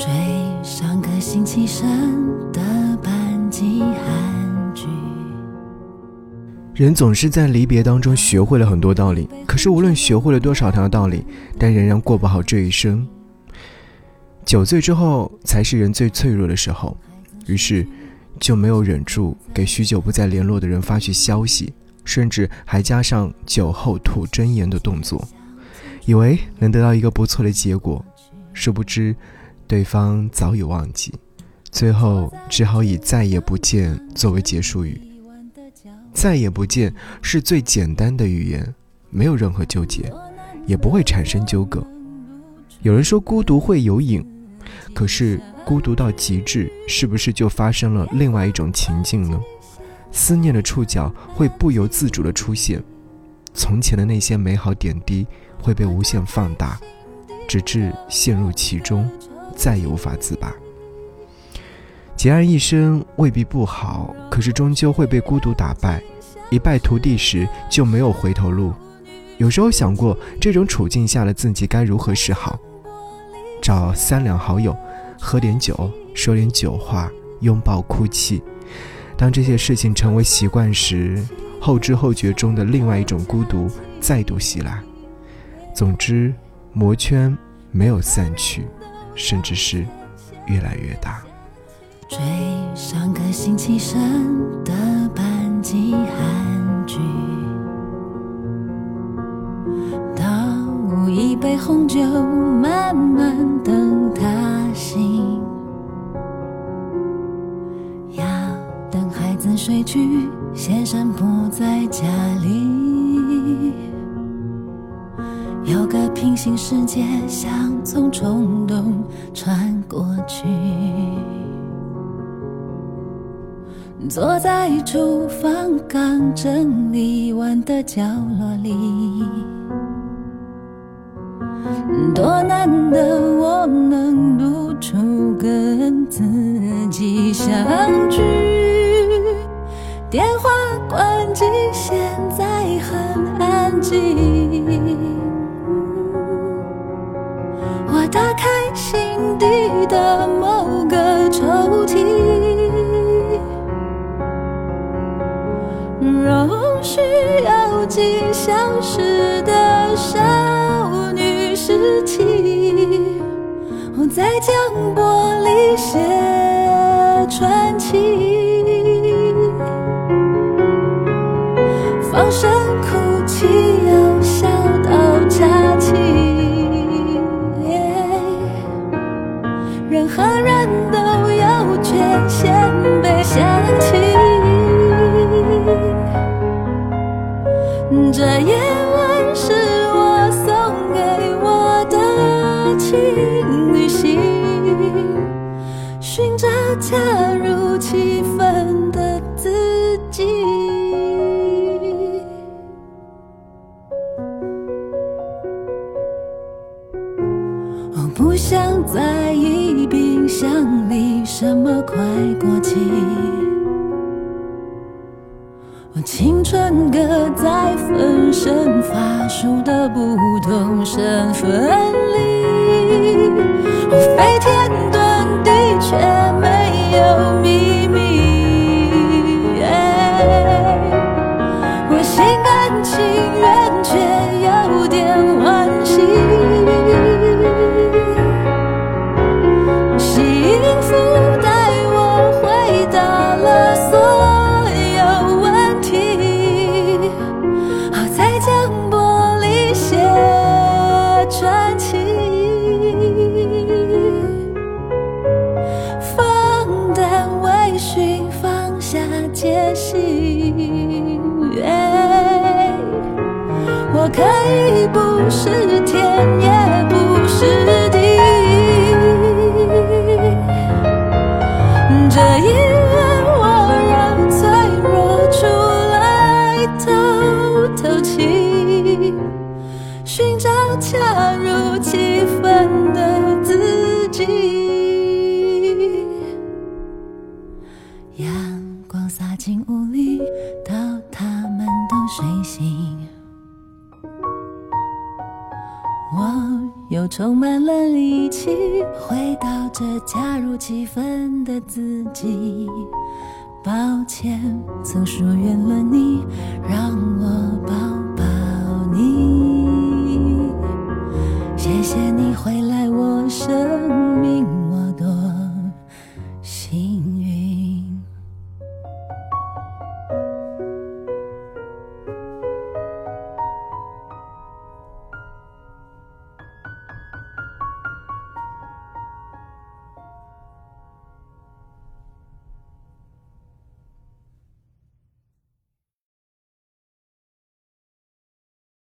追上个星期生的班级韩剧。人总是在离别当中学会了很多道理，可是无论学会了多少条道理，但仍然过不好这一生。酒醉之后才是人最脆弱的时候，于是就没有忍住给许久不再联络的人发去消息，甚至还加上酒后吐真言的动作，以为能得到一个不错的结果，殊不知对方早已忘记，最后只好以再也不见作为结束语。再也不见是最简单的语言，没有任何纠结，也不会产生纠葛。有人说孤独会有瘾，可是孤独到极致，是不是就发生了另外一种情境呢？思念的触角会不由自主的出现，从前的那些美好点滴会被无限放大，直至陷入其中，再也无法自拔。孑然一身未必不好，可是终究会被孤独打败，一败涂地时就没有回头路。有时候想过，这种处境下的自己该如何是好？找三两好友，喝点酒，说点酒话，拥抱哭泣。当这些事情成为习惯时，后知后觉中的另外一种孤独再度袭来。总之，魔圈没有散去，甚至是越来越大。追上个星期生的班级韩剧，倒一杯红酒，慢慢等他醒。要等孩子睡去，先生不在家里。有个平行世界，像从冲动穿过去。坐在厨房刚整理完的角落里，多难得我能独处跟自己相聚。电话关机，现在很安静。我打开心底的某个抽屉。容需要几小时的少女时期，我在将玻璃写任何人都有缺陷被想起。这夜晚是我送给我的情旅行，寻找家想你什么快过期。我青春搁在分身乏术的不同身份里，我飞天遁地却没有秘密。我心甘情愿不是天，也不是。又充满了力气，回到这恰如其分的自己。抱歉，曾疏远了你，让我。